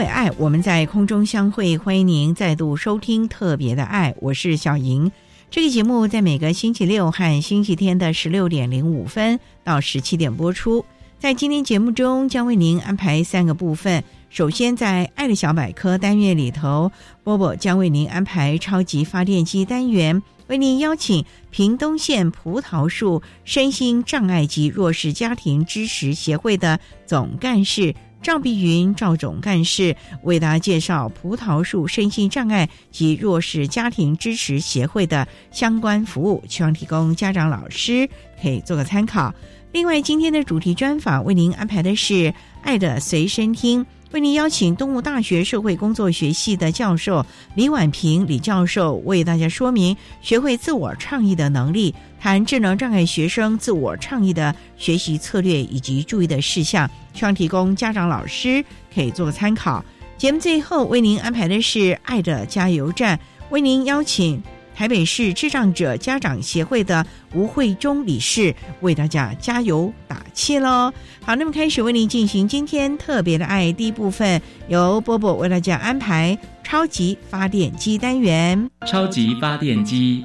为爱，我们在空中相会。欢迎您再度收听《特别的爱》，我是小莹。这个节目在每个星期六和星期天的十六点零五分到十七点播出。在今天节目中，将为您安排三个部分。首先，在《爱的小百科》单元里头，波波将为您安排超级发电机单元，为您邀请屏东县葡萄树身心障碍及弱势家庭支持协会的总干事赵碧云赵总干事为大家介绍葡萄树身心障碍及弱势家庭支持协会的相关服务，希望提供家长、老师可以做个参考。另外，今天的主题专访为您安排的是《爱的随身听》。为您邀请东吴大学社会工作学系的教授李婉平李教授为大家说明学会自我倡议的能力，谈智能障碍学生自我倡议的学习策略以及注意的事项，希望提供家长老师可以做参考。节目最后为您安排的是爱的加油站，为您邀请。台北市智障者家长协会的吴慧忠理事为大家加油打气喽！好，那么开始为您进行今天特别的爱第一部分，由波波为大家安排超级发电机单元。超级发电机，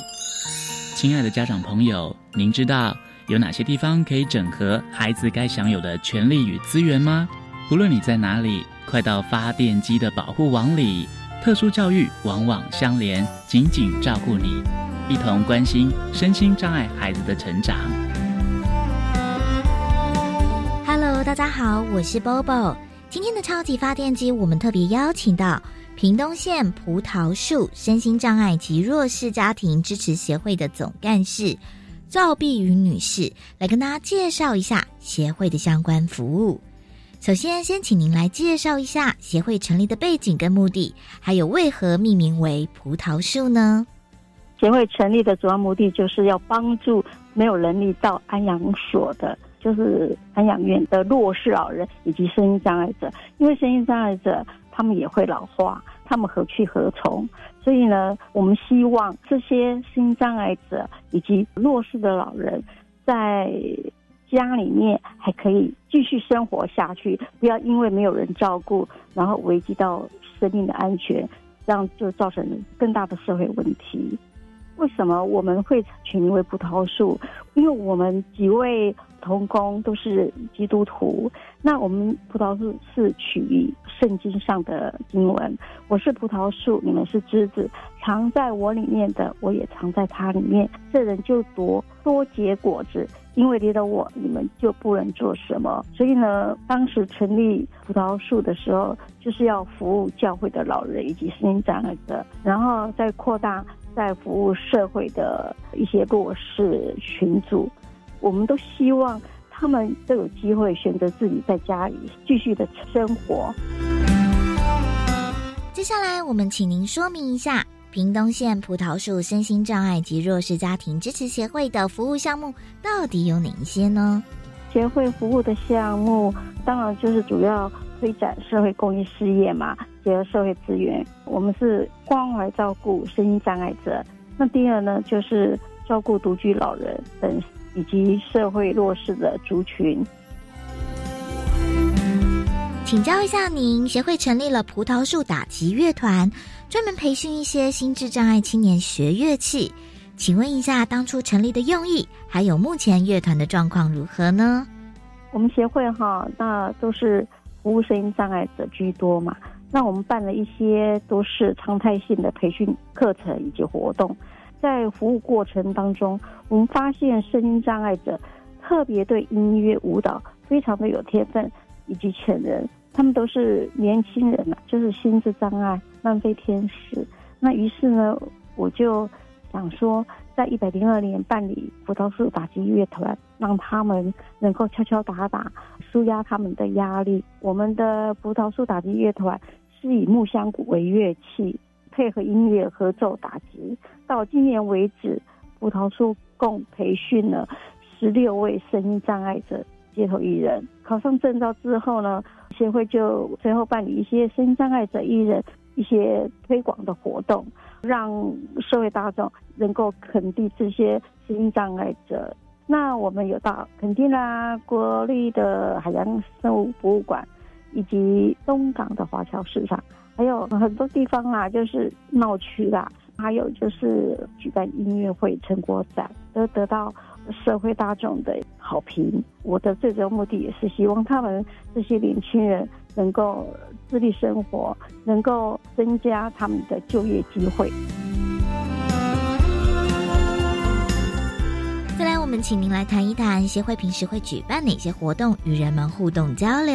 亲爱的家长朋友，您知道有哪些地方可以整合孩子该享有的权利与资源吗？不论你在哪里，快到发电机的保护网里。特殊教育往往相连，紧紧照顾你，一同关心身心障碍孩子的成长。Hello，大家好，我是 Bobo。今天的超级发电机，我们特别邀请到屏东县葡萄树身心障碍及弱势家庭支持协会的总干事赵碧云女士，来跟大家介绍一下协会的相关服务。首先，先请您来介绍一下协会成立的背景跟目的，还有为何命名为葡萄树呢？协会成立的主要目的就是要帮助没有能力到安养所的，就是安养院的弱势老人以及身心障碍者。因为身心障碍者他们也会老化，他们何去何从？所以呢，我们希望这些身心障碍者以及弱势的老人在。家里面还可以继续生活下去，不要因为没有人照顾，然后危及到生命的安全，这样就造成更大的社会问题。为什么我们会取名为葡萄树？因为我们几位同工都是基督徒，那我们葡萄树是取于圣经上的经文：“我是葡萄树，你们是枝子，藏在我里面的，我也藏在它里面。这人就多多结果子。”因为离了我，你们就不能做什么。所以呢，当时成立葡萄树的时候，就是要服务教会的老人以及身心障碍者，然后再扩大在服务社会的一些弱势群组。我们都希望他们都有机会选择自己在家里继续的生活。接下来，我们请您说明一下。屏东县葡萄树身心障碍及弱势家庭支持协会的服务项目到底有哪一些呢？协会服务的项目当然就是主要推展社会公益事业嘛，结合社会资源。我们是关怀照顾身心障碍者。那第二呢，就是照顾独居老人等以及社会弱势的族群。请教一下您，协会成立了葡萄树打击乐团。专门培训一些心智障碍青年学乐器，请问一下，当初成立的用意，还有目前乐团的状况如何呢？我们协会哈，那都是服务声音障碍者居多嘛。那我们办了一些都是常态性的培训课程以及活动，在服务过程当中，我们发现声音障碍者特别对音乐舞蹈非常的有天分以及潜能，他们都是年轻人啊，就是心智障碍慢飞天使。那于是呢，我就想说，在一百零二年办理葡萄树打击乐团，让他们能够敲敲打打，舒压他们的压力。我们的葡萄树打击乐团是以木箱鼓为乐器，配合音乐合奏打击。到今年为止，葡萄树共培训了十六位声音障碍者街头艺人。考上证照之后呢，协会就随后办理一些声音障碍者艺人。一些推广的活动，让社会大众能够肯定这些声音障碍者。那我们有到垦丁啦、国立的海洋生物博物馆，以及东港的华侨市场，还有很多地方啊，就是闹区啦，还有就是举办音乐会、成果展，都得到社会大众的好评。我的最终目的也是希望他们这些年轻人能够。自立生活，能够增加他们的就业机会。再来，我们请您来谈一谈协会平时会举办哪些活动，与人们互动交流。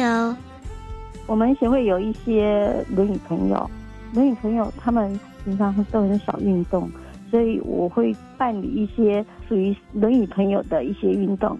我们协会有一些轮椅朋友，轮椅朋友他们平常都很少运动，所以我会办理一些属于轮椅朋友的一些运动，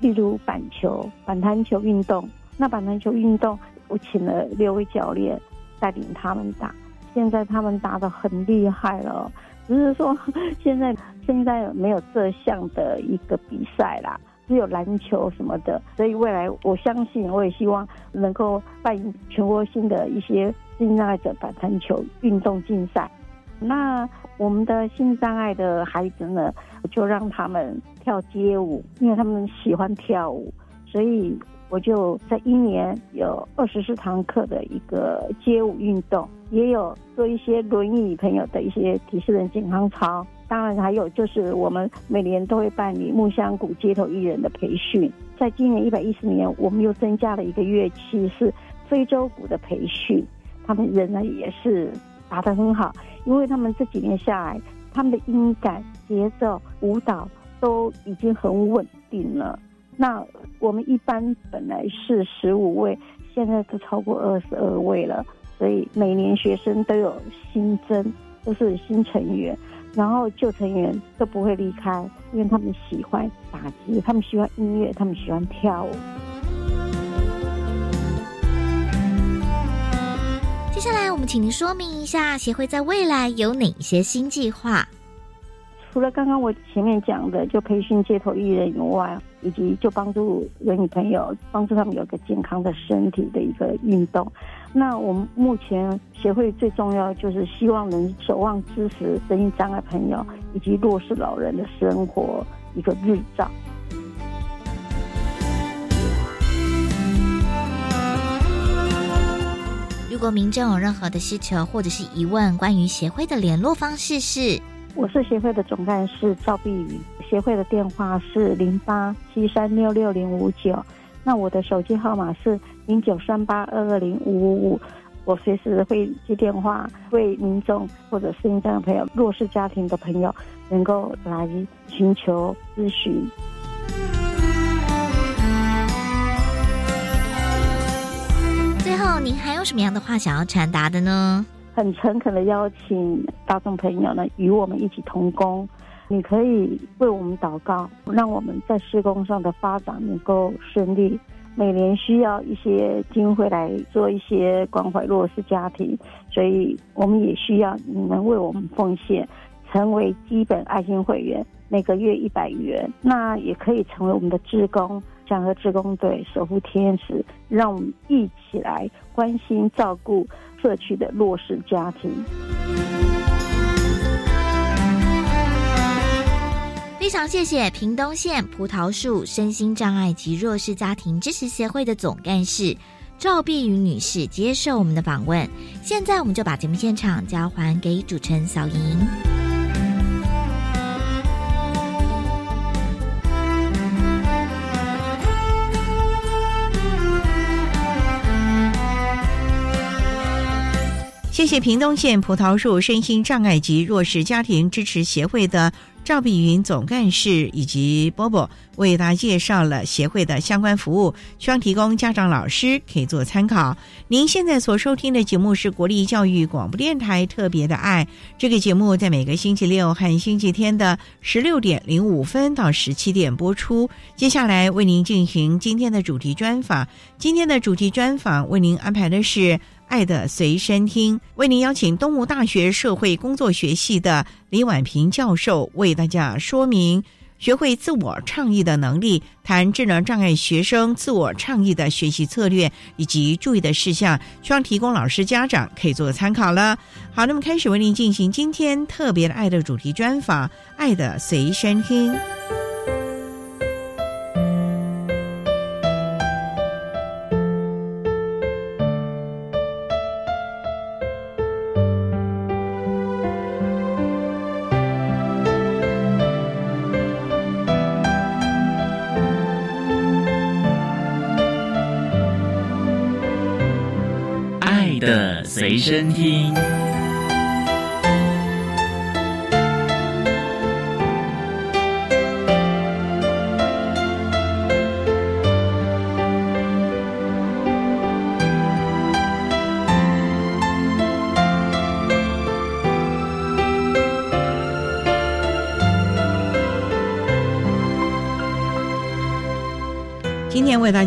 例如板球、板弹球运动。那板弹球运动。我请了六位教练带领他们打，现在他们打的很厉害了。只是说现在现在没有这项的一个比赛啦，只有篮球什么的。所以未来我相信，我也希望能够办全国性的一些心障碍者板篮球运动竞赛。那我们的性障碍的孩子呢，就让他们跳街舞，因为他们喜欢跳舞，所以。我就在一年有二十四堂课的一个街舞运动，也有做一些轮椅朋友的一些体适能健康操。当然还有就是我们每年都会办理木香谷街头艺人的培训。在今年一百一十年，我们又增加了一个乐器是非洲鼓的培训。他们人呢也是打得很好，因为他们这几年下来，他们的音感、节奏、舞蹈都已经很稳定了。那我们一般本来是十五位，现在都超过二十二位了，所以每年学生都有新增，都是新成员，然后旧成员都不会离开，因为他们喜欢打击，他们喜欢音乐，他们喜欢跳舞。接下来，我们请您说明一下协会在未来有哪些新计划。除了刚刚我前面讲的，就培训街头艺人以外，以及就帮助轮椅朋友，帮助他们有个健康的身体的一个运动。那我们目前协会最重要就是希望能守望支持声音障碍朋友以及弱势老人的生活一个日照。如果民众有任何的需求或者是疑问，关于协会的联络方式是。我是协会的总干事赵碧宇，协会的电话是零八七三六六零五九，那我的手机号码是零九三八二二零五五五，我随时会接电话，为民众或者是这样的朋友、弱势家庭的朋友能够来寻求咨询。最后，您还有什么样的话想要传达的呢？很诚恳的邀请大众朋友呢，与我们一起同工。你可以为我们祷告，让我们在施工上的发展能够顺利。每年需要一些经费来做一些关怀弱势家庭，所以我们也需要你们为我们奉献，成为基本爱心会员，每个月一百元。那也可以成为我们的职工，想和职工队守护天使，让我们一起来关心照顾。社区的弱势家庭。非常谢谢屏东县葡萄树身心障碍及弱势家庭支持协会的总干事赵碧云女士接受我们的访问。现在我们就把节目现场交还给主持人小莹。谢谢屏东县葡萄树身心障碍及弱势家庭支持协会的赵碧云总干事以及波波为大家介绍了协会的相关服务，希望提供家长、老师可以做参考。您现在所收听的节目是国立教育广播电台特别的爱，这个节目在每个星期六和星期天的十六点零五分到十七点播出。接下来为您进行今天的主题专访，今天的主题专访为您安排的是。爱的随身听，为您邀请东吴大学社会工作学系的李婉平教授为大家说明学会自我倡议的能力，谈智能障碍学生自我倡议的学习策略以及注意的事项，希望提供老师家长可以做参考了。好，那么开始为您进行今天特别的爱的主题专访，爱的随身听。身听。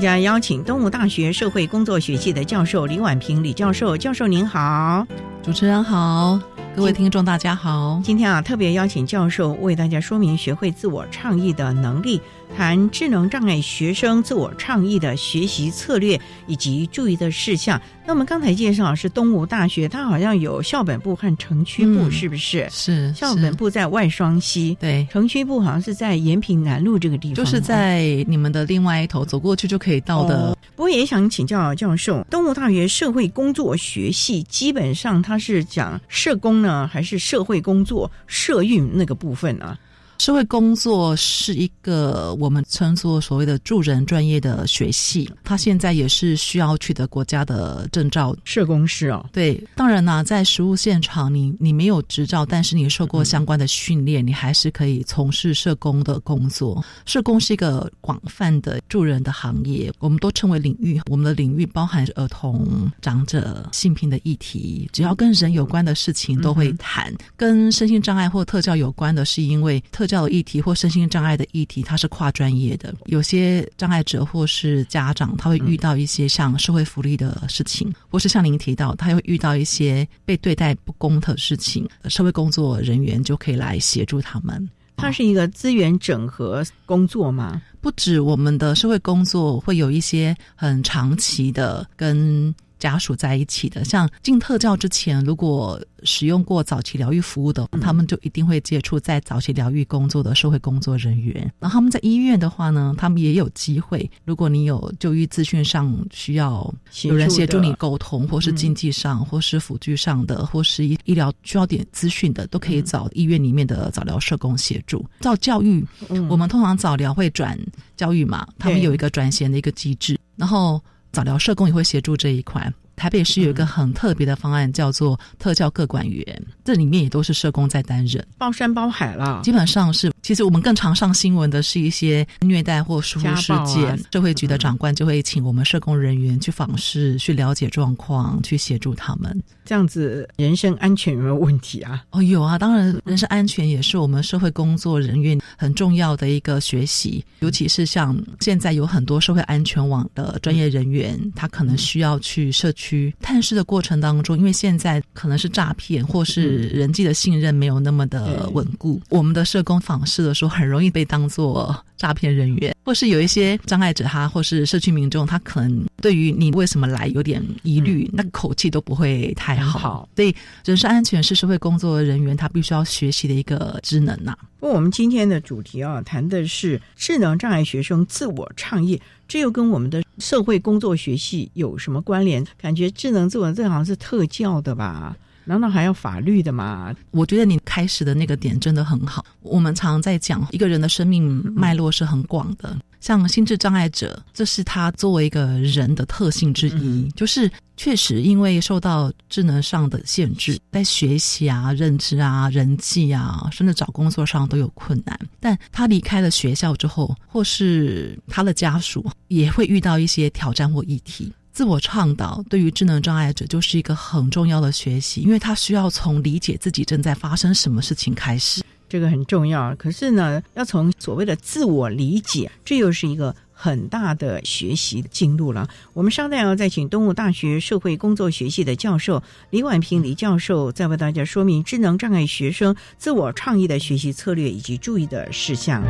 家邀请东吴大学社会工作学系的教授李婉平李教授，教授您好，主持人好。各位听众，大家好。今天啊，特别邀请教授为大家说明学会自我倡议的能力，谈智能障碍学生自我倡议的学习策略以及注意的事项。那我们刚才介绍是东吴大学，它好像有校本部和城区部，是不是？是校本部在外双溪，对，城区部好像是在延平南路这个地方，就是在你们的另外一头，走过去就可以到的。不过也想请教教授，东吴大学社会工作学系基本上它是讲社工。呢，还是社会工作、社运那个部分呢？社会工作是一个我们称作所谓的助人专业的学系，它现在也是需要取得国家的证照。社工师哦，对，当然呢，在实务现场，你你没有执照，但是你受过相关的训练，你还是可以从事社工的工作。社工是一个广泛的助人的行业，我们都称为领域。我们的领域包含儿童、长者、性平的议题，只要跟人有关的事情都会谈。跟身心障碍或特教有关的，是因为特。教议题或身心障碍的议题，它是跨专业的。有些障碍者或是家长，他会遇到一些像社会福利的事情，或是像您提到，他会遇到一些被对待不公的事情，社会工作人员就可以来协助他们。它是一个资源整合工作吗？不止我们的社会工作会有一些很长期的跟。家属在一起的，像进特教之前，如果使用过早期疗愈服务的，他们就一定会接触在早期疗愈工作的社会工作人员。然后他们在医院的话呢，他们也有机会。如果你有就医资讯上需要有人协助你沟通，或是经济上，或是辅具上的，或是医医疗需要点资讯的，都可以找医院里面的早疗社工协助。照教育，我们通常早疗会转教育嘛，他们有一个转衔的一个机制，然后。早疗社工也会协助这一块。台北市有一个很特别的方案，叫做特教各管员，这里面也都是社工在担任，包山包海了。基本上是，其实我们更常上新闻的是一些虐待或疏忽事件，社会局的长官就会请我们社工人员去访视，去了解状况，去协助他们。这样子，人身安全有没有问题啊？哦，有啊，当然，人身安全也是我们社会工作人员很重要的一个学习，尤其是像现在有很多社会安全网的专业人员，他可能需要去社区。探视的过程当中，因为现在可能是诈骗，或是人际的信任没有那么的稳固，我们的社工访视的时候，很容易被当做诈骗人员，或是有一些障碍者他，或是社区民众，他可能对于你为什么来有点疑虑，那个口气都不会太好。所以，人身安全是社会工作人员他必须要学习的一个职能呐。不过，我们今天的主题啊，谈的是智能障碍学生自我创业。这又跟我们的社会工作学系有什么关联？感觉智能自我这好像是特教的吧？难道还要法律的吗？我觉得你开始的那个点真的很好。我们常常在讲一个人的生命脉络是很广的。像心智障碍者，这是他作为一个人的特性之一，就是确实因为受到智能上的限制，在学习啊、认知啊、人际啊，甚至找工作上都有困难。但他离开了学校之后，或是他的家属也会遇到一些挑战或议题。自我倡导对于智能障碍者就是一个很重要的学习，因为他需要从理解自己正在发生什么事情开始。这个很重要，可是呢，要从所谓的自我理解，这又是一个很大的学习进路了。我们稍待要再请东吴大学社会工作学系的教授李婉平李教授，再为大家说明智能障碍学生自我倡议的学习策略以及注意的事项。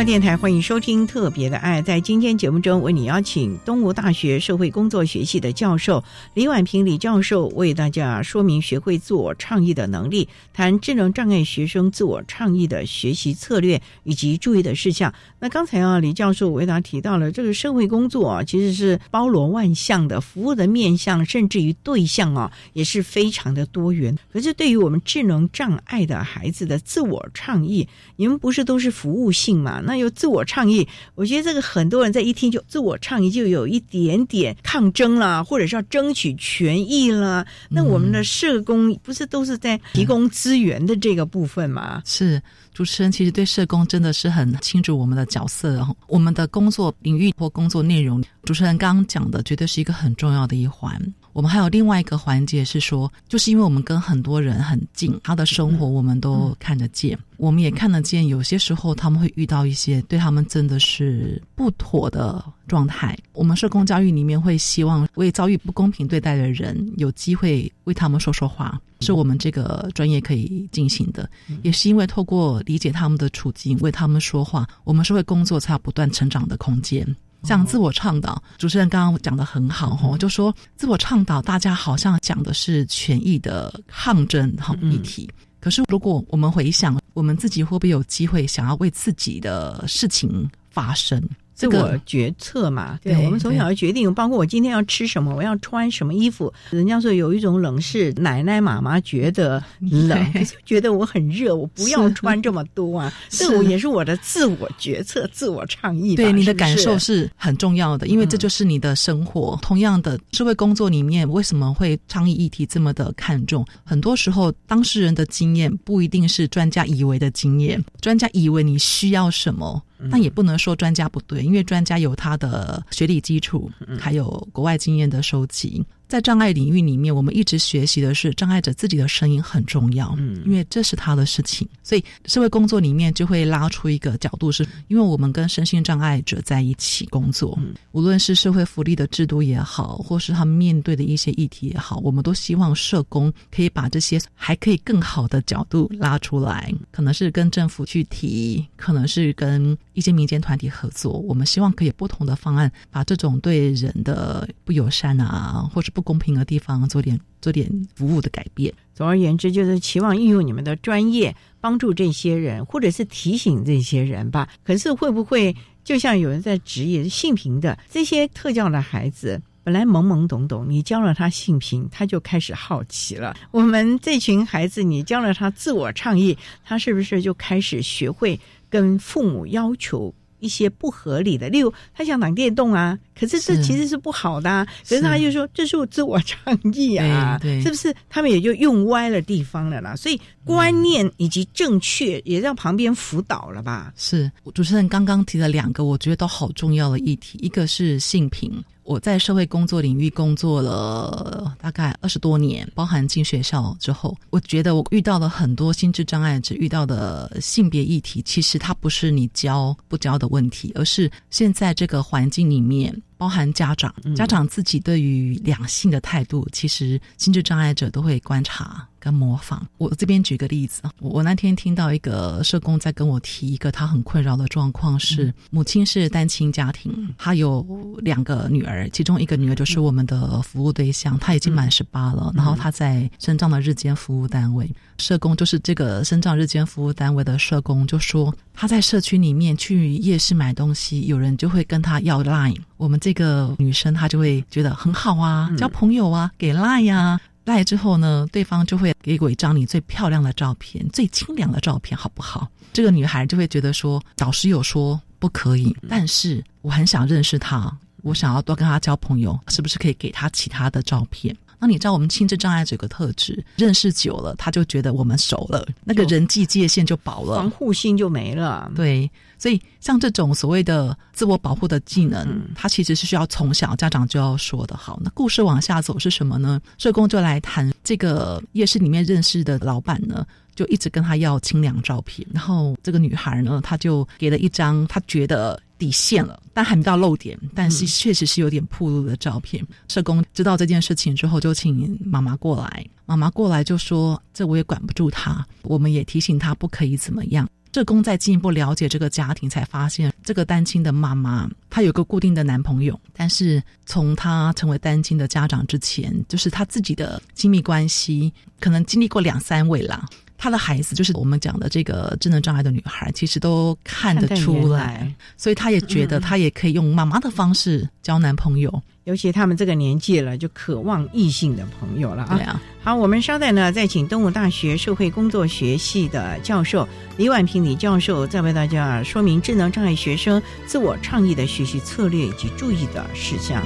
教电台欢迎收听《特别的爱》。在今天节目中，为你邀请东吴大学社会工作学系的教授李婉平李教授，为大家说明学会自我倡议的能力，谈智能障碍学生自我倡议的学习策略以及注意的事项。那刚才啊，李教授为大家提到了这个社会工作啊，其实是包罗万象的，服务的面向甚至于对象啊，也是非常的多元。可是对于我们智能障碍的孩子的自我倡议，你们不是都是服务性嘛？那有自我倡议，我觉得这个很多人在一听就自我倡议，就有一点点抗争啦，或者是要争取权益啦。那我们的社工不是都是在提供资源的这个部分吗？是主持人其实对社工真的是很清楚我们的角色，我们的工作领域或工作内容。主持人刚刚讲的绝对是一个很重要的一环。我们还有另外一个环节是说，就是因为我们跟很多人很近，他的生活我们都看得见，我们也看得见。有些时候他们会遇到一些对他们真的是不妥的状态。我们社工教育里面会希望为遭遇不公平对待的人有机会为他们说说话，是我们这个专业可以进行的。也是因为透过理解他们的处境，为他们说话，我们社会工作才有不断成长的空间。像自我倡导，主持人刚刚讲的很好哈，就说自我倡导，大家好像讲的是权益的抗争哈议题。可是如果我们回想，我们自己会不会有机会想要为自己的事情发声？自我决策嘛。对，我们从小要决定，包括我今天要吃什么，我要穿什么衣服。人家说有一种冷是奶奶妈妈觉得冷，觉得我很热，我不要穿这么多啊。这我也是我的自我决策、自我倡议。对，你的感受是很重要的，因为这就是你的生活。同样的，社会工作里面为什么会倡议议题这么的看重？很多时候，当事人的经验不一定是专家以为的经验，专家以为你需要什么。但也不能说专家不对，因为专家有他的学历基础，还有国外经验的收集。在障碍领域里面，我们一直学习的是障碍者自己的声音很重要，嗯，因为这是他的事情。所以社会工作里面就会拉出一个角度，是因为我们跟身心障碍者在一起工作，嗯无论是社会福利的制度也好，或是他们面对的一些议题也好，我们都希望社工可以把这些还可以更好的角度拉出来，可能是跟政府去提，可能是跟一些民间团体合作。我们希望可以不同的方案，把这种对人的不友善啊，或是不不公平的地方，做点做点服务的改变。总而言之，就是期望运用你们的专业，帮助这些人，或者是提醒这些人吧。可是会不会就像有人在质疑性平的这些特教的孩子，本来懵懵懂懂，你教了他性平，他就开始好奇了。我们这群孩子，你教了他自我倡议，他是不是就开始学会跟父母要求？一些不合理的，例如他想挡电动啊，可是这其实是不好的啊。可是他就说这是我自我倡议啊，是不是？他们也就用歪了地方了啦。所以观念以及正确也让旁边辅导了吧？是主持人刚刚提了两个，我觉得都好重要的议题，一个是性平。我在社会工作领域工作了大概二十多年，包含进学校之后，我觉得我遇到了很多心智障碍者遇到的性别议题，其实它不是你教不教的问题，而是现在这个环境里面。包含家长，家长自己对于两性的态度，其实心智障碍者都会观察跟模仿。我这边举个例子，我那天听到一个社工在跟我提一个他很困扰的状况，是母亲是单亲家庭，他有两个女儿，其中一个女儿就是我们的服务对象，她已经满十八了，然后她在身障的日间服务单位，社工就是这个身障日间服务单位的社工就说，她在社区里面去夜市买东西，有人就会跟她要 line。我们这个女生她就会觉得很好啊，交朋友啊，给 line 呀，赖之后呢，对方就会给我一张你最漂亮的照片、最清凉的照片，好不好？这个女孩就会觉得说，导师有说不可以，但是我很想认识他，我想要多跟他交朋友，是不是可以给他其他的照片？那你知道我们心智障碍者有个特质，认识久了他就觉得我们熟了，那个人际界限就薄了，防护性就没了。对，所以像这种所谓的自我保护的技能，它其实是需要从小家长就要说的好。那故事往下走是什么呢？社工就来谈这个夜市里面认识的老板呢。就一直跟他要清凉照片，然后这个女孩呢，她就给了一张她觉得底线了，但还没到露点，但是确实是有点铺路的照片。社工知道这件事情之后，就请妈妈过来，妈妈过来就说：“这我也管不住他，我们也提醒他不可以怎么样。”社工在进一步了解这个家庭，才发现这个单亲的妈妈她有个固定的男朋友，但是从她成为单亲的家长之前，就是她自己的亲密关系可能经历过两三位啦。她的孩子就是我们讲的这个智能障碍的女孩，其实都看得出来，所以她也觉得她也可以用妈妈的方式交男朋友，尤其他们这个年纪了，就渴望异性的朋友了啊。好，我们稍待呢，再请东吴大学社会工作学系的教授李婉平李教授，再为大家说明智能障碍学生自我倡议的学习策略以及注意的事项。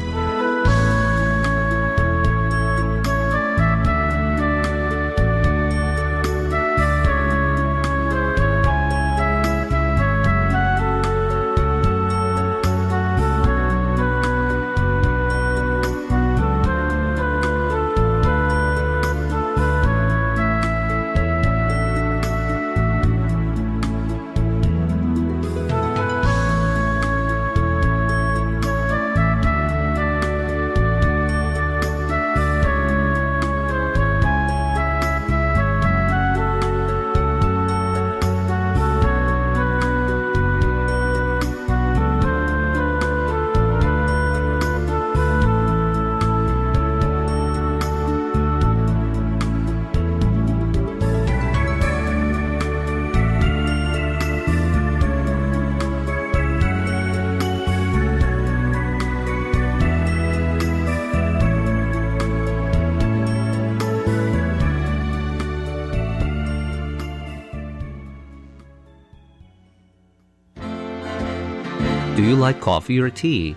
Like coffee or tea?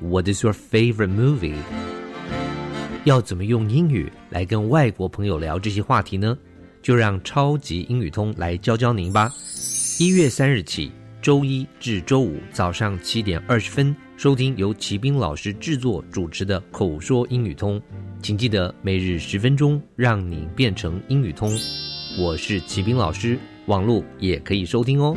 What is your favorite movie? 要怎么用英语来跟外国朋友聊这些话题呢？就让超级英语通来教教您吧。一月三日起，周一至周五早上七点二十分，收听由齐斌老师制作主持的口说英语通。请记得每日十分钟，让你变成英语通。我是齐斌老师，网络也可以收听哦。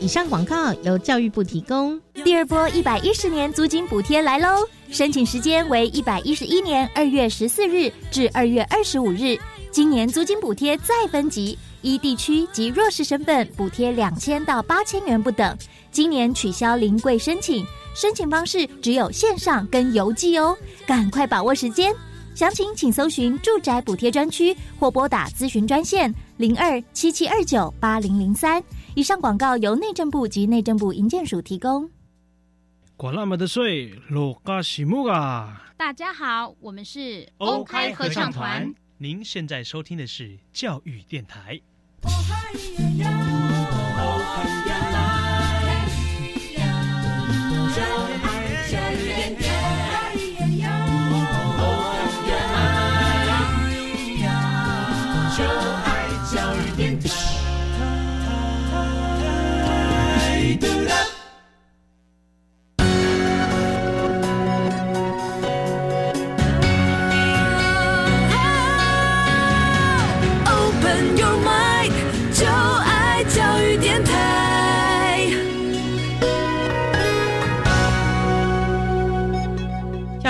以上广告由教育部提供。第二波一百一十年租金补贴来喽！申请时间为一百一十一年二月十四日至二月二十五日。今年租金补贴再分级，依地区及弱势身份补贴两千到八千元不等。今年取消临柜申请，申请方式只有线上跟邮寄哦，赶快把握时间。详情请搜寻住宅补贴专区或拨打咨询专线零二七七二九八零零三。以上广告由内政部及内政部营建署提供。管那么的水，罗嘎西木啊！大家好，我们是 OK 合唱团。您现在收听的是教育电台。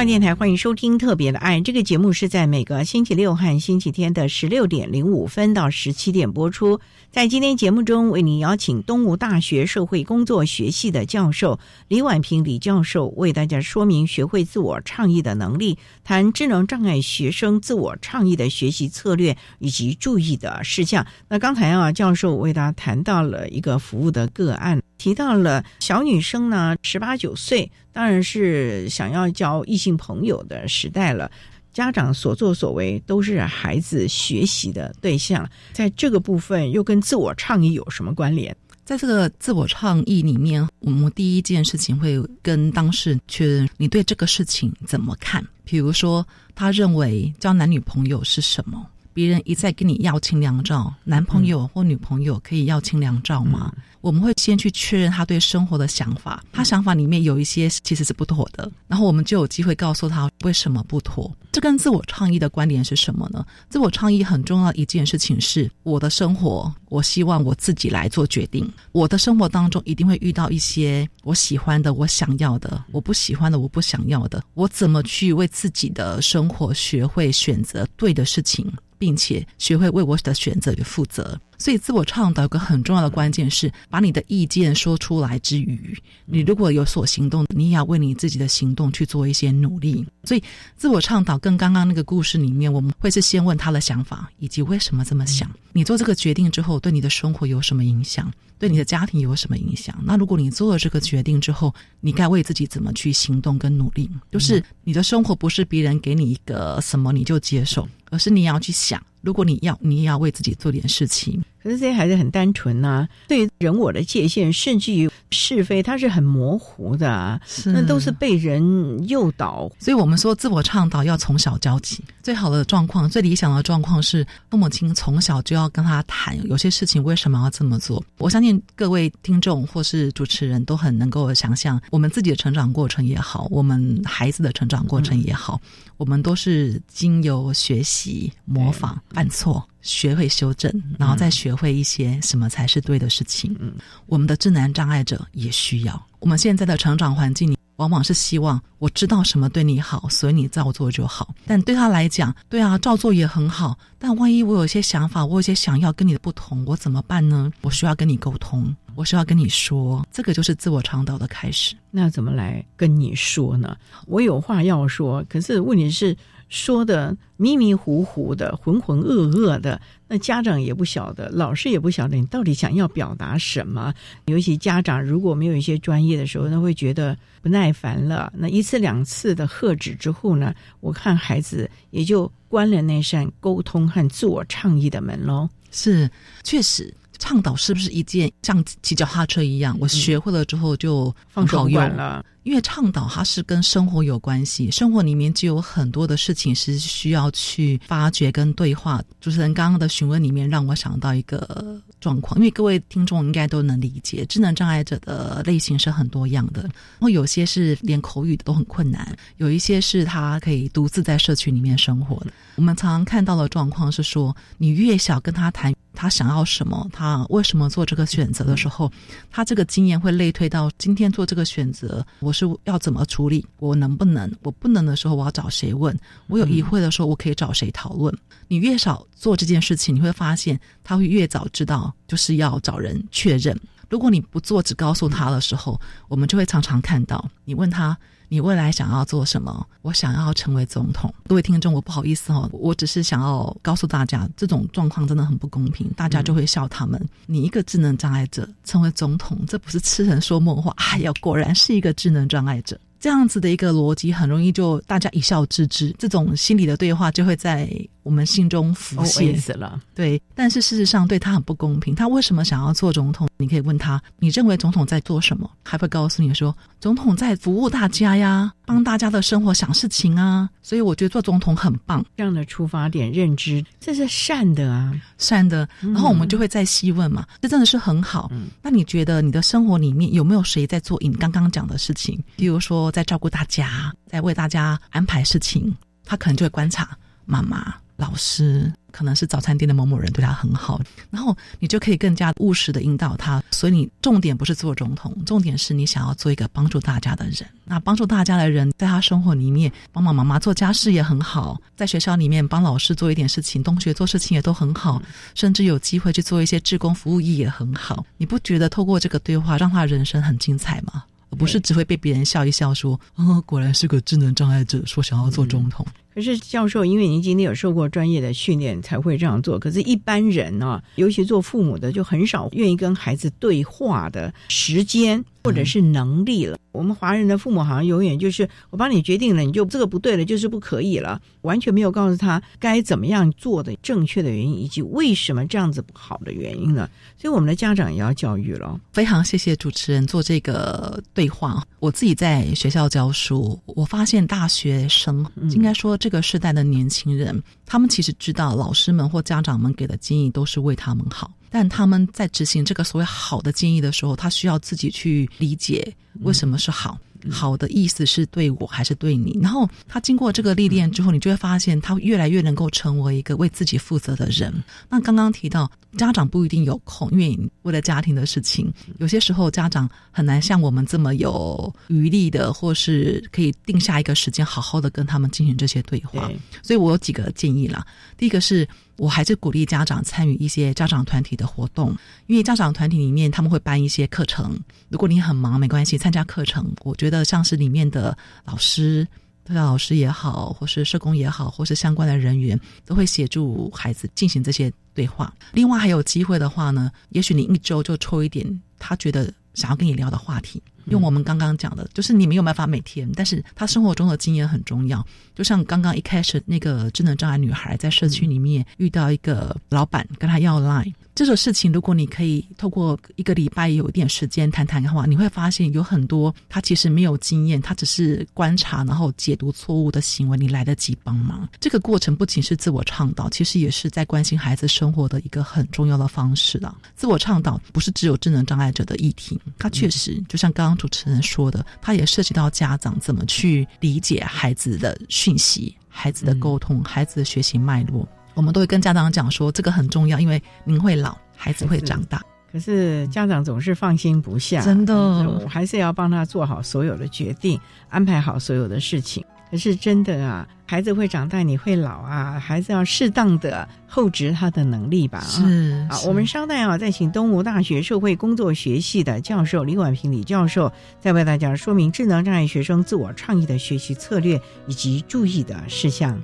电台欢迎收听《特别的爱》这个节目，是在每个星期六和星期天的十六点零五分到十七点播出。在今天节目中，为您邀请东吴大学社会工作学系的教授李婉平李教授，为大家说明学会自我倡议的能力，谈智能障碍学生自我倡议的学习策略以及注意的事项。那刚才啊，教授为大家谈到了一个服务的个案。提到了小女生呢，十八九岁，当然是想要交异性朋友的时代了。家长所作所为都是孩子学习的对象，在这个部分又跟自我倡议有什么关联？在这个自我倡议里面，我们第一件事情会跟当事人确认你对这个事情怎么看。比如说，他认为交男女朋友是什么？别人一再跟你要清凉照，男朋友或女朋友可以要清凉照吗？我们会先去确认他对生活的想法，他想法里面有一些其实是不妥的，然后我们就有机会告诉他为什么不妥。这跟自我倡议的关联是什么呢？自我倡议很重要一件事情是，我的生活，我希望我自己来做决定。我的生活当中一定会遇到一些我喜欢的、我想要的，我不喜欢的、我不想要的。我怎么去为自己的生活学会选择对的事情？并且学会为我的选择与负责，所以自我倡导有个很重要的关键是，把你的意见说出来之余，你如果有所行动，你也要为你自己的行动去做一些努力。所以，自我倡导跟刚刚那个故事里面，我们会是先问他的想法以及为什么这么想。你做这个决定之后，对你的生活有什么影响？对你的家庭有什么影响？那如果你做了这个决定之后，你该为自己怎么去行动跟努力？就是你的生活不是别人给你一个什么你就接受。而是你要去想，如果你要，你也要为自己做点事情。可是这些孩子很单纯呐，对人我的界限，甚至于是非，他是很模糊的，那都是被人诱导。所以我们说，自我倡导要从小教起。最好的状况，最理想的状况是，父母亲从小就要跟他谈，有些事情为什么要这么做。我相信各位听众或是主持人都很能够想象，我们自己的成长过程也好，我们孩子的成长过程也好，我们都是经由学习、模仿、犯错。学会修正，然后再学会一些什么才是对的事情。嗯，我们的智能障碍者也需要。我们现在的成长环境里，往往是希望我知道什么对你好，所以你照做就好。但对他来讲，对啊，照做也很好。但万一我有一些想法，我有些想要跟你的不同，我怎么办呢？我需要跟你沟通。我需要跟你说，这个就是自我倡导的开始。那怎么来跟你说呢？我有话要说，可是问题是说的迷迷糊糊的、浑浑噩噩的，那家长也不晓得，老师也不晓得你到底想要表达什么。尤其家长如果没有一些专业的时候，那会觉得不耐烦了。那一次两次的喝止之后呢，我看孩子也就关了那扇沟通和自我倡议的门喽。是，确实。倡导是不是一件像骑脚踏车一样？我学会了之后就放手用了。因为倡导它是跟生活有关系，生活里面就有很多的事情是需要去发掘跟对话。主持人刚刚的询问里面让我想到一个状况，因为各位听众应该都能理解，智能障碍者的类型是很多样的，然后有些是连口语都很困难，有一些是他可以独自在社区里面生活的。我们常常看到的状况是说，你越小跟他谈他想要什么，他为什么做这个选择的时候，他这个经验会类推到今天做这个选择，我是要怎么处理？我能不能？我不能的时候，我要找谁问？我有疑惑的时候，我可以找谁讨论？你越少做这件事情，你会发现他会越早知道，就是要找人确认。如果你不做，只告诉他的时候，我们就会常常看到你问他。你未来想要做什么？我想要成为总统。各位听众，我不好意思哦，我只是想要告诉大家，这种状况真的很不公平。大家就会笑他们。你一个智能障碍者成为总统，这不是痴人说梦话。哎呀，果然是一个智能障碍者。这样子的一个逻辑，很容易就大家一笑置之。这种心理的对话就会在我们心中浮现了。对，但是事实上对他很不公平。他为什么想要做总统？你可以问他，你认为总统在做什么？还会告诉你说，总统在服务大家呀，帮大家的生活想事情啊。所以我觉得做总统很棒。这样的出发点认知，这是善的啊，善的。然后我们就会再细问嘛，这真的是很好。那你觉得你的生活里面有没有谁在做你刚刚讲的事情？比如说在照顾大家，在为大家安排事情，他可能就会观察妈妈。老师可能是早餐店的某某人对他很好，然后你就可以更加务实的引导他。所以你重点不是做总统，重点是你想要做一个帮助大家的人。那帮助大家的人，在他生活里面帮忙妈妈做家事也很好，在学校里面帮老师做一点事情，同学做事情也都很好，甚至有机会去做一些志工服务，也很好。你不觉得透过这个对话，让他人生很精彩吗？而不是只会被别人笑一笑说：“哦，果然是个智能障碍者，说想要做总统。”可是教授，因为您今天有受过专业的训练，才会这样做。可是，一般人呢，尤其做父母的，就很少愿意跟孩子对话的时间或者是能力了。我们华人的父母好像永远就是我帮你决定了，你就这个不对了，就是不可以了，完全没有告诉他该怎么样做的正确的原因，以及为什么这样子不好的原因呢？所以，我们的家长也要教育了。非常谢谢主持人做这个对话。我自己在学校教书，我发现大学生应该说。这个时代的年轻人，他们其实知道老师们或家长们给的建议都是为他们好，但他们在执行这个所谓好的建议的时候，他需要自己去理解为什么是好。好的意思是对我还是对你？然后他经过这个历练之后，你就会发现他越来越能够成为一个为自己负责的人。那刚刚提到家长不一定有空，因为为了家庭的事情，有些时候家长很难像我们这么有余力的，或是可以定下一个时间，好好的跟他们进行这些对话。所以我有几个建议啦。第一个是。我还是鼓励家长参与一些家长团体的活动，因为家长团体里面他们会办一些课程。如果你很忙，没关系，参加课程。我觉得像是里面的老师、特教老师也好，或是社工也好，或是相关的人员，都会协助孩子进行这些对话。另外还有机会的话呢，也许你一周就抽一点他觉得想要跟你聊的话题。用我们刚刚讲的，就是你没有办法每天，但是他生活中的经验很重要。就像刚刚一开始那个智能障碍女孩在社区里面遇到一个老板跟他要 line。这种事情，如果你可以透过一个礼拜有一点时间谈谈的话，你会发现有很多他其实没有经验，他只是观察然后解读错误的行为，你来得及帮忙。这个过程不仅是自我倡导，其实也是在关心孩子生活的一个很重要的方式了。自我倡导不是只有智能障碍者的议题，他确实就像刚刚主持人说的，它也涉及到家长怎么去理解孩子的讯息、孩子的沟通、孩子的学习脉络。我们都会跟家长讲说，这个很重要，因为您会老，孩子会长大。可是家长总是放心不下，真的，我还是要帮他做好所有的决定，安排好所有的事情。可是真的啊，孩子会长大，你会老啊，孩子要适当的厚植他的能力吧。是啊，我们稍待啊，再请东吴大学社会工作学系的教授李婉平李教授，再为大家说明智能障碍学生自我创意的学习策略以及注意的事项。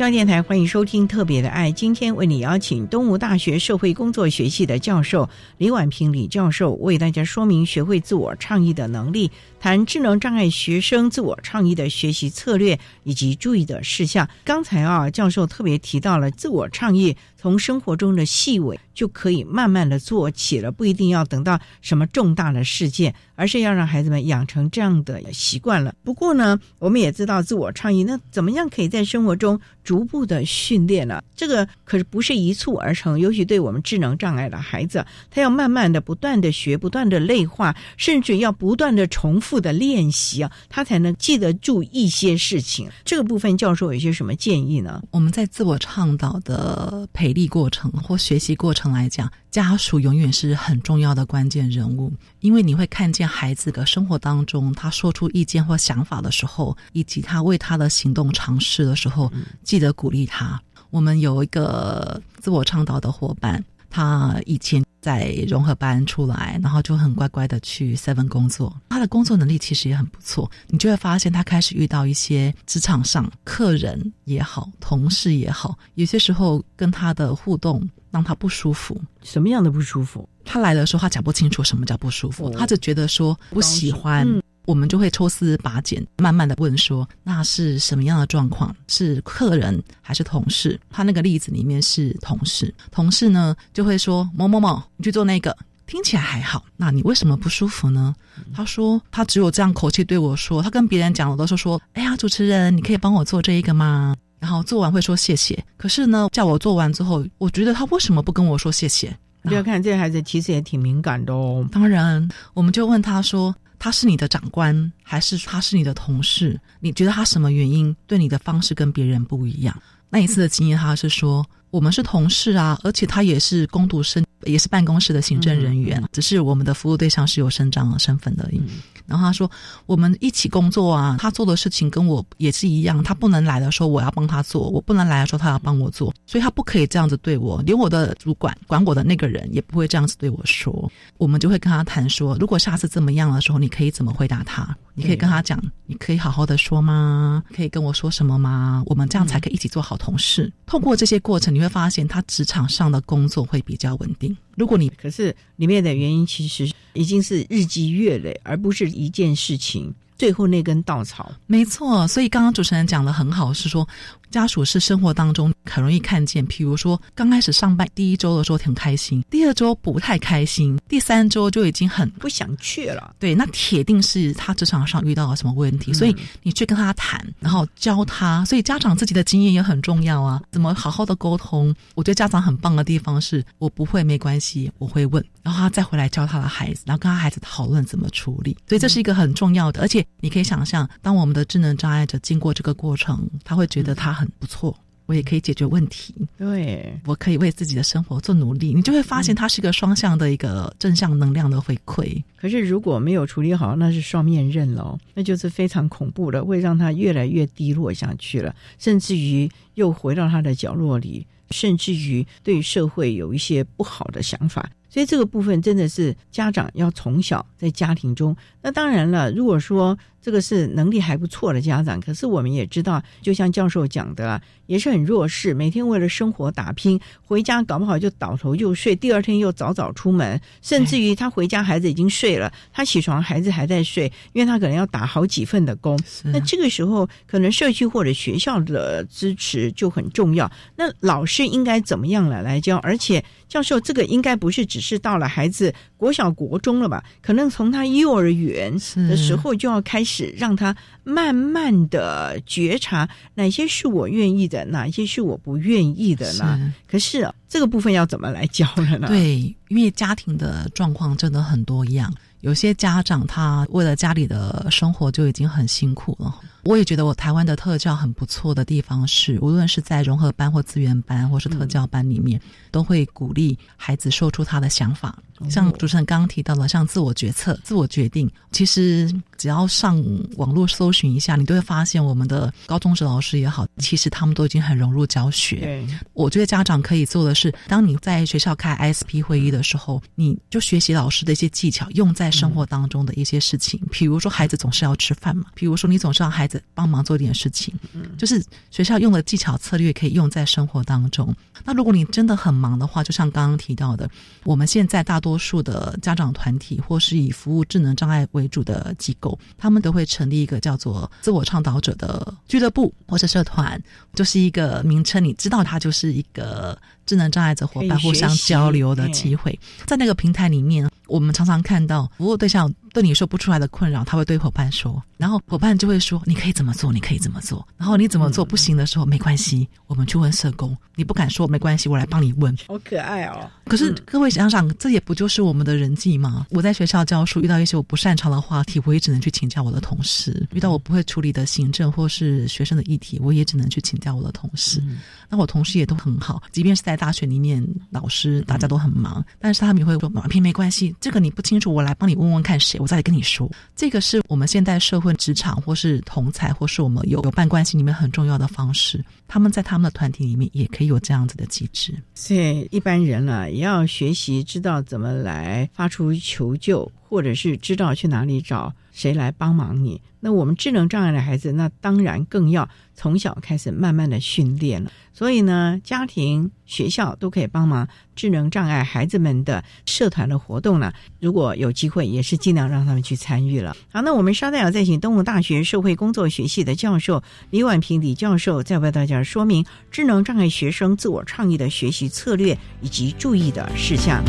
中央电台欢迎收听《特别的爱》，今天为你邀请东吴大学社会工作学系的教授李婉平李教授，为大家说明学会自我倡议的能力，谈智能障碍学生自我倡议的学习策略以及注意的事项。刚才啊，教授特别提到了自我倡议，从生活中的细微就可以慢慢的做起了，不一定要等到什么重大的事件，而是要让孩子们养成这样的习惯了。不过呢，我们也知道自我倡议，那怎么样可以在生活中逐步的训练呢？这个可是不是一蹴而成，尤其对我们智能障碍的孩子，他要慢慢的、不断的学，不断的内化，甚至要不断的重复的练习啊，他才能记得住一些事情。这个部分，教授有些什么建议呢？我们在自我倡导的培力过程或学习过程来讲，家属永远是很重要的关键人物，因为你会看见孩子的生活当中，他说出意见或想法的时候，以及他为他的行动尝试的时候，记得鼓励他。我们有一个自我倡导的伙伴，他以前在融合班出来，然后就很乖乖的去 Seven 工作。他的工作能力其实也很不错，你就会发现他开始遇到一些职场上客人也好，同事也好，有些时候跟他的互动让他不舒服。什么样的不舒服？他来的时候，他讲不清楚什么叫不舒服，哦他只觉得说不喜欢。嗯我们就会抽丝拔茧，慢慢的问说，那是什么样的状况？是客人还是同事？他那个例子里面是同事，同事呢就会说某某某，你去做那个，听起来还好，那你为什么不舒服呢？他说他只有这样口气对我说，他跟别人讲我都是说，哎呀，主持人，你可以帮我做这一个吗？然后做完会说谢谢，可是呢，叫我做完之后，我觉得他为什么不跟我说谢谢？不要看这个孩子，其实也挺敏感的哦。当然，我们就问他说：“他是你的长官，还是他是你的同事？你觉得他什么原因对你的方式跟别人不一样？”那一次的经验，他是说：“我们是同事啊，而且他也是攻读生，也是办公室的行政人员，只是我们的服务对象是有生长身份的而已。然后他说：“我们一起工作啊，他做的事情跟我也是一样。他不能来的时候，我要帮他做；我不能来的时候，他要帮我做。所以他不可以这样子对我，连我的主管管我的那个人也不会这样子对我说。我们就会跟他谈说，如果下次这么样的时候，你可以怎么回答他？你可以跟他讲，你可以好好的说吗？可以跟我说什么吗？我们这样才可以一起做好同事。透过这些过程，你会发现他职场上的工作会比较稳定。如果你可是里面的原因其实已经是日积月累，而不是一件事情最后那根稻草。没错，所以刚刚主持人讲的很好，是说家属是生活当中很容易看见，譬如说刚开始上班第一周的时候挺开心，第二周不太开心，第三周就已经很不想去了。对，那铁定是他职场上遇到了什么问题，所以你去跟他谈，然后教他。所以家长自己的经验也很重要啊，怎么好好的沟通？我觉得家长很棒的地方是，我不会没关系，我会问，然后他再回来教他的孩子，然后跟他孩子讨论怎么处理。所以这是一个很重要的，而且你可以想象，当我们的智能障碍者经过这个过程，他会觉得他很不错。我也可以解决问题，对我可以为自己的生活做努力，你就会发现它是一个双向的一个正向能量的回馈。可是如果没有处理好，那是双面刃喽，那就是非常恐怖的，会让他越来越低落下去了，甚至于又回到他的角落里，甚至于对社会有一些不好的想法。所以这个部分真的是家长要从小在家庭中。那当然了，如果说。这个是能力还不错的家长，可是我们也知道，就像教授讲的，也是很弱势，每天为了生活打拼，回家搞不好就倒头就睡，第二天又早早出门，甚至于他回家孩子已经睡了，他起床孩子还在睡，因为他可能要打好几份的工。那这个时候，可能社区或者学校的支持就很重要。那老师应该怎么样来来教？而且教授，这个应该不是只是到了孩子国小国中了吧？可能从他幼儿园的时候就要开始。让他慢慢的觉察哪些是我愿意的，哪些是我不愿意的呢？可是这个部分要怎么来教了呢？对，因为家庭的状况真的很多样，有些家长他为了家里的生活就已经很辛苦了。我也觉得我台湾的特教很不错的地方是，无论是在融合班或资源班，或是特教班里面，都会鼓励孩子说出他的想法。像主持人刚刚提到的，像自我决策、自我决定，其实只要上网络搜寻一下，你都会发现我们的高中职老师也好，其实他们都已经很融入教学。我觉得家长可以做的是，当你在学校开 SP 会议的时候，你就学习老师的一些技巧，用在生活当中的一些事情。比如说，孩子总是要吃饭嘛，比如说你总是让孩子帮忙做点事情，就是学校用的技巧策略可以用在生活当中。那如果你真的很忙的话，就像刚刚提到的，我们现在大多。多数的家长团体或是以服务智能障碍为主的机构，他们都会成立一个叫做“自我倡导者”的俱乐部或者社团，就是一个名称。你知道，它就是一个智能障碍者伙伴互相交流的机会。在那个平台里面，我们常常看到服务对象。对你说不出来的困扰，他会对伙伴说，然后伙伴就会说：“你可以怎么做？你可以怎么做？”然后你怎么做不行的时候，没关系，我们去问社工。你不敢说没关系，我来帮你问。好可爱哦！可是各位想想，这也不就是我们的人际吗？我在学校教书，遇到一些我不擅长的话题，我也只能去请教我的同事；遇到我不会处理的行政或是学生的议题，我也只能去请教我的同事。那我同事也都很好，即便是在大学里面，老师大家都很忙，但是他们也会说：“马平没关系，这个你不清楚，我来帮你问问看谁。”我再跟你说，这个是我们现代社会、职场或是同才，或是我们有有伴关系里面很重要的方式。他们在他们的团体里面也可以有这样子的机制。所以一般人呢，也要学习知道怎么来发出求救，或者是知道去哪里找谁来帮忙你。那我们智能障碍的孩子，那当然更要从小开始慢慢的训练了。所以呢，家庭、学校都可以帮忙智能障碍孩子们的社团的活动呢。如果有机会，也是尽量让他们去参与了。好，那我们稍待要再请东吴大学社会工作学系的教授李婉平李教授，再为大家说明智能障碍学生自我倡议的学习策略以及注意的事项。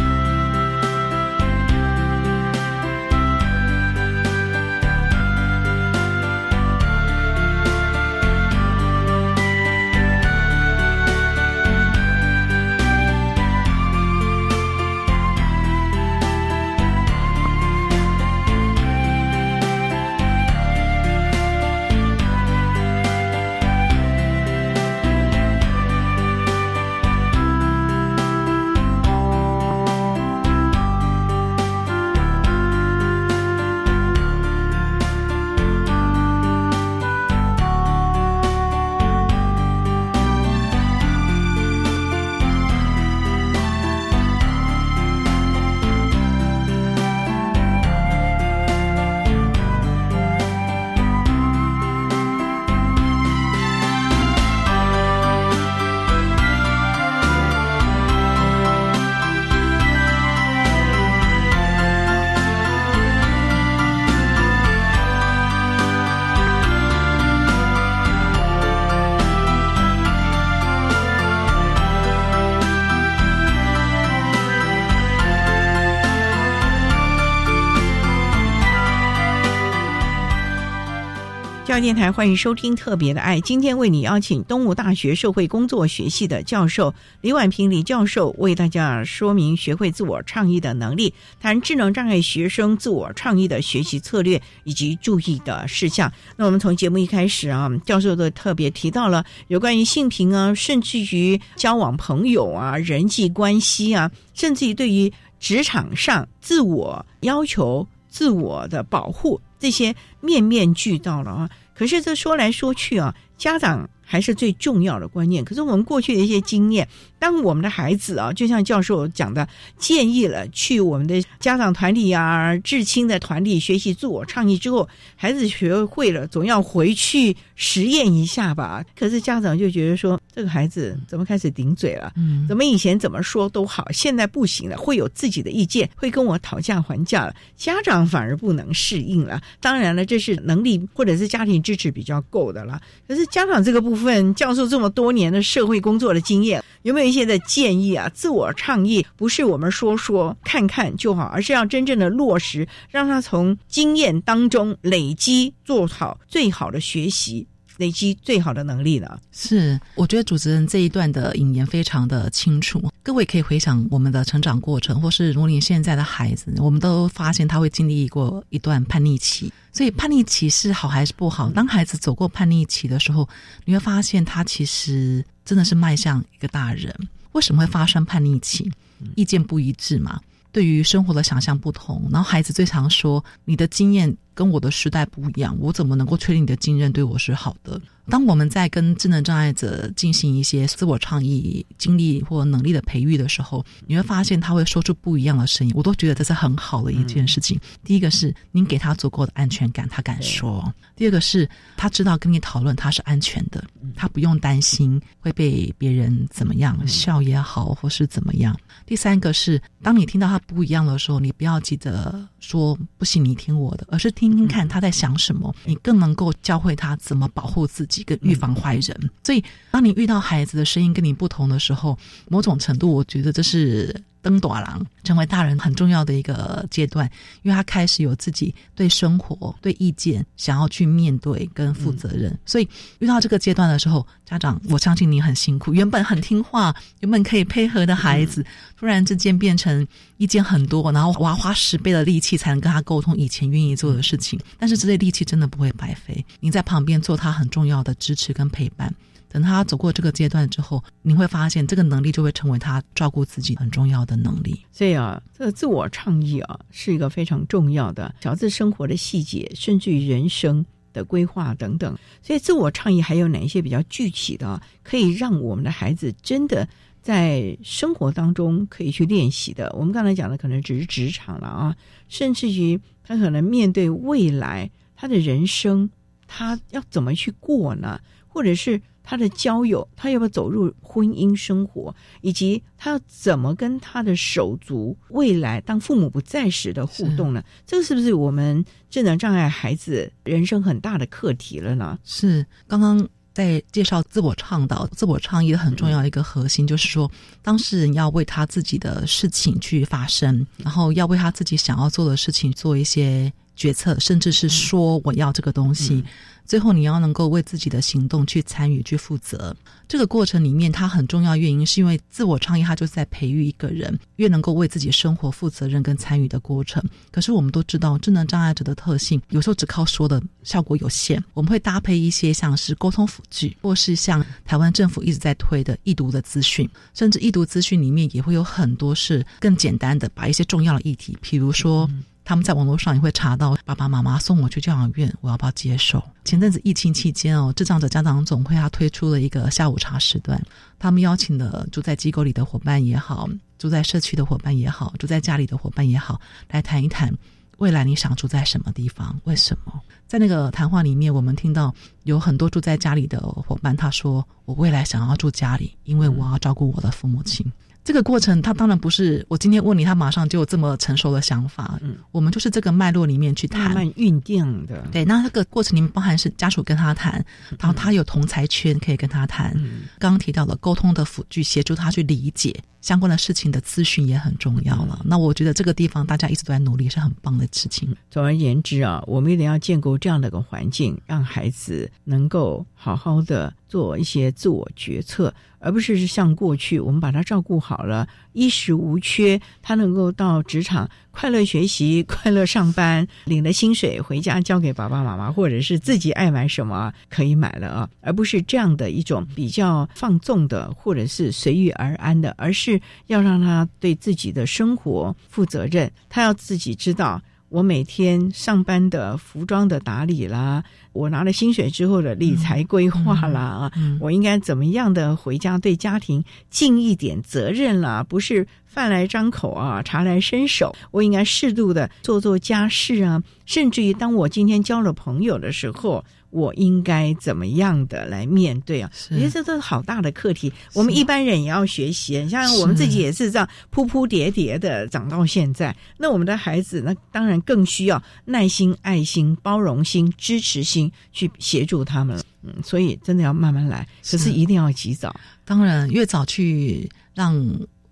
教育电台，欢迎收听《特别的爱》。今天为你邀请东吴大学社会工作学系的教授李婉平李教授，为大家说明学会自我倡议的能力，谈智能障碍学生自我倡议的学习策略以及注意的事项。那我们从节目一开始啊，教授都特别提到了有关于性平啊，甚至于交往朋友啊、人际关系啊，甚至于对于职场上自我要求、自我的保护。这些面面俱到了啊！可是这说来说去啊，家长还是最重要的观念。可是我们过去的一些经验。当我们的孩子啊，就像教授讲的，建议了去我们的家长团体啊、至亲的团体学习自我倡议之后，孩子学会了，总要回去实验一下吧。可是家长就觉得说，这个孩子怎么开始顶嘴了？嗯，怎么以前怎么说都好，现在不行了，会有自己的意见，会跟我讨价还价了。家长反而不能适应了。当然了，这是能力或者是家庭支持比较够的了。可是家长这个部分，教授这么多年的社会工作的经验，有没有？一些的建议啊，自我倡议不是我们说说看看就好，而是要真正的落实，让他从经验当中累积，做好最好的学习。累积最好的能力了。是，我觉得主持人这一段的引言非常的清楚。各位可以回想我们的成长过程，或是如你现在的孩子，我们都发现他会经历过一段叛逆期。所以叛逆期是好还是不好？当孩子走过叛逆期的时候，你会发现他其实真的是迈向一个大人。为什么会发生叛逆期？意见不一致嘛？对于生活的想象不同，然后孩子最常说：“你的经验跟我的时代不一样，我怎么能够确定你的信任对我是好的？”当我们在跟智能障碍者进行一些自我倡议、经历或能力的培育的时候，你会发现他会说出不一样的声音。我都觉得这是很好的一件事情。第一个是您给他足够的安全感，他敢说；第二个是他知道跟你讨论他是安全的，他不用担心会被别人怎么样笑也好，或是怎么样。第三个是当你听到他不一样的时候，你不要急着说不行，你听我的，而是听听看他在想什么，你更能够教会他怎么保护自己。个预防坏人，所以当你遇到孩子的声音跟你不同的时候，某种程度，我觉得这是。登短郎成为大人很重要的一个阶段，因为他开始有自己对生活、对意见想要去面对跟负责任。所以遇到这个阶段的时候，家长，我相信你很辛苦。原本很听话、原本可以配合的孩子，突然之间变成意见很多，然后我要花十倍的力气才能跟他沟通以前愿意做的事情。但是这些力气真的不会白费，你在旁边做他很重要的支持跟陪伴。等他走过这个阶段之后，你会发现这个能力就会成为他照顾自己很重要的能力。所以啊，这个自我倡议啊，是一个非常重要的，小至生活的细节，甚至于人生的规划等等。所以，自我倡议还有哪一些比较具体的，可以让我们的孩子真的在生活当中可以去练习的？我们刚才讲的可能只是职场了啊，甚至于他可能面对未来他的人生，他要怎么去过呢？或者是？他的交友，他要不要走入婚姻生活，以及他要怎么跟他的手足未来当父母不在时的互动呢？这个是不是我们智能障碍孩子人生很大的课题了呢？是刚刚在介绍自我倡导、自我倡议的很重要一个核心，就是说当事人要为他自己的事情去发声，然后要为他自己想要做的事情做一些决策，甚至是说我要这个东西。最后，你要能够为自己的行动去参与、去负责。这个过程里面，它很重要原因是因为自我倡议，它就是在培育一个人越能够为自己生活负责任跟参与的过程。可是我们都知道，智能障碍者的特性，有时候只靠说的效果有限。我们会搭配一些像是沟通辅具，或是像台湾政府一直在推的易读的资讯，甚至易读资讯里面也会有很多是更简单的，把一些重要的议题，比如说。他们在网络上也会查到爸爸妈妈送我去教养院，我要不要接受？前阵子疫情期间哦，智障者家长总会他推出了一个下午茶时段，他们邀请了住在机构里的伙伴也好，住在社区的伙伴也好，住在家里的伙伴也好，来谈一谈未来你想住在什么地方？为什么？在那个谈话里面，我们听到有很多住在家里的伙伴，他说：“我未来想要住家里，因为我要照顾我的父母亲。”这个过程，他当然不是我今天问你，他马上就有这么成熟的想法。嗯，我们就是这个脉络里面去谈，慢慢酝酿的。对，那这个过程里面包含是家属跟他谈，然后他有同才圈可以跟他谈。刚刚提到了沟通的辅具，协助他去理解相关的事情的资讯也很重要了。那我觉得这个地方大家一直都在努力，是很棒的事情。总而言之啊，我们一定要建构这样的一个环境，让孩子能够好好的做一些自我决策，而不是像过去我们把他照顾好了，衣食无缺，他能够到职场快乐学习、快乐上班，领了薪水回家交给爸爸妈妈，或者是自己爱买什么可以买了啊，而不是这样的一种比较放纵的，或者是随遇而安的，而是要让他对自己的生活负责任，他要自己知道。我每天上班的服装的打理啦，我拿了薪水之后的理财规划啦啊，我应该怎么样的回家对家庭尽一点责任啦？不是饭来张口啊，茶来伸手，我应该适度的做做家事啊，甚至于当我今天交了朋友的时候。我应该怎么样的来面对啊？我觉得这都是好大的课题。我们一般人也要学习，像我们自己也是这样铺铺叠叠的长到现在。那我们的孩子，那当然更需要耐心、爱心、包容心、支持心去协助他们。嗯，所以真的要慢慢来，可是一定要及早。当然，越早去让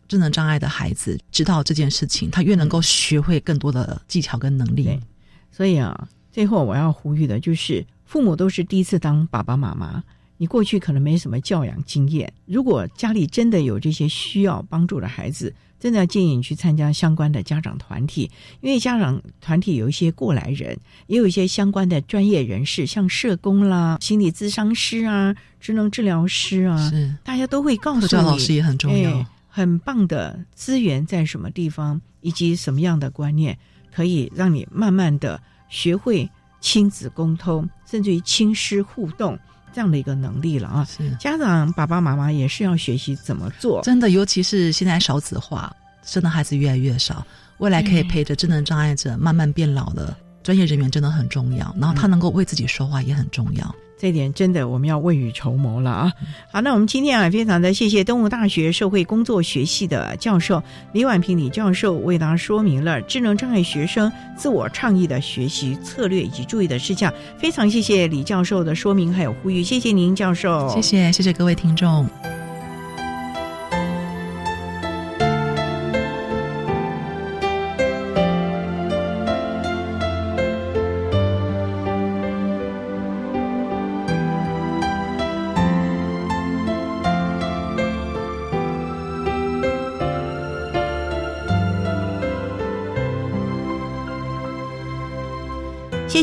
智能障碍的孩子知道这件事情，他越能够学会更多的技巧跟能力。所以啊，最后我要呼吁的就是。父母都是第一次当爸爸妈妈，你过去可能没什么教养经验。如果家里真的有这些需要帮助的孩子，真的要建议你去参加相关的家长团体，因为家长团体有一些过来人，也有一些相关的专业人士，像社工啦、心理咨商师啊、职能治疗师啊，是大家都会告诉你，老师也很重要，很棒的资源在什么地方，以及什么样的观念可以让你慢慢的学会。亲子沟通，甚至于亲师互动这样的一个能力了啊！是家长爸爸妈妈也是要学习怎么做。真的，尤其是现在少子化，生的孩子越来越少，未来可以陪着智能障碍者慢慢变老的专业人员真的很重要。然后他能够为自己说话也很重要。这点真的我们要未雨绸缪了啊！好，那我们今天啊，非常的谢谢东吴大学社会工作学系的教授李婉平李教授为大家说明了智能障碍学生自我倡议的学习策略以及注意的事项。非常谢谢李教授的说明还有呼吁，谢谢您教授，谢谢谢谢各位听众。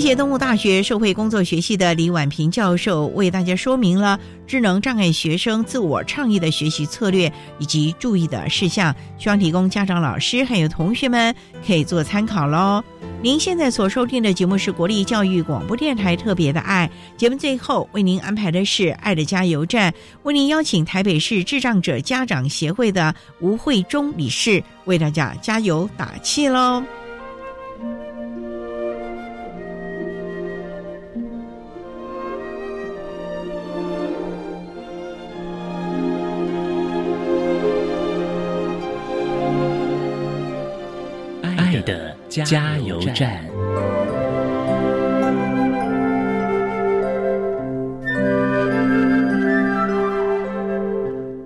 谢谢东吴大学社会工作学系的李婉平教授为大家说明了智能障碍学生自我倡议的学习策略以及注意的事项，希望提供家长、老师还有同学们可以做参考喽。您现在所收听的节目是国立教育广播电台特别的爱节目，最后为您安排的是爱的加油站，为您邀请台北市智障者家长协会的吴慧忠理事为大家加油打气喽。的加油站。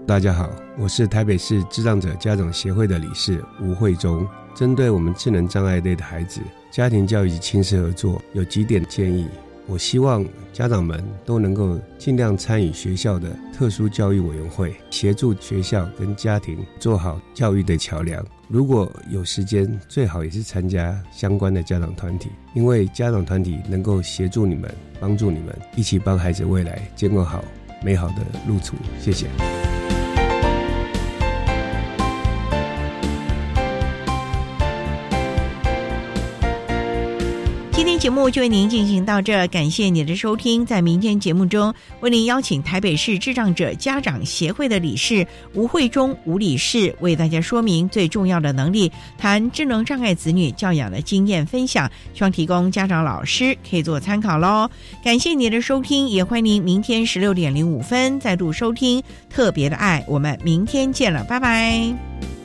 大家好，我是台北市智障者家长协会的理事吴慧忠。针对我们智能障碍类的孩子，家庭教育及亲子合作有几点建议。我希望家长们都能够尽量参与学校的特殊教育委员会，协助学校跟家庭做好教育的桥梁。如果有时间，最好也是参加相关的家长团体，因为家长团体能够协助你们，帮助你们一起帮孩子未来建构好美好的路途。谢谢。节目就为您进行到这，感谢您的收听。在明天节目中，为您邀请台北市智障者家长协会的理事吴慧忠吴理事为大家说明最重要的能力，谈智能障碍子女教养的经验分享，希望提供家长老师可以做参考喽。感谢您的收听，也欢迎您明天十六点零五分再度收听特别的爱。我们明天见了，拜拜。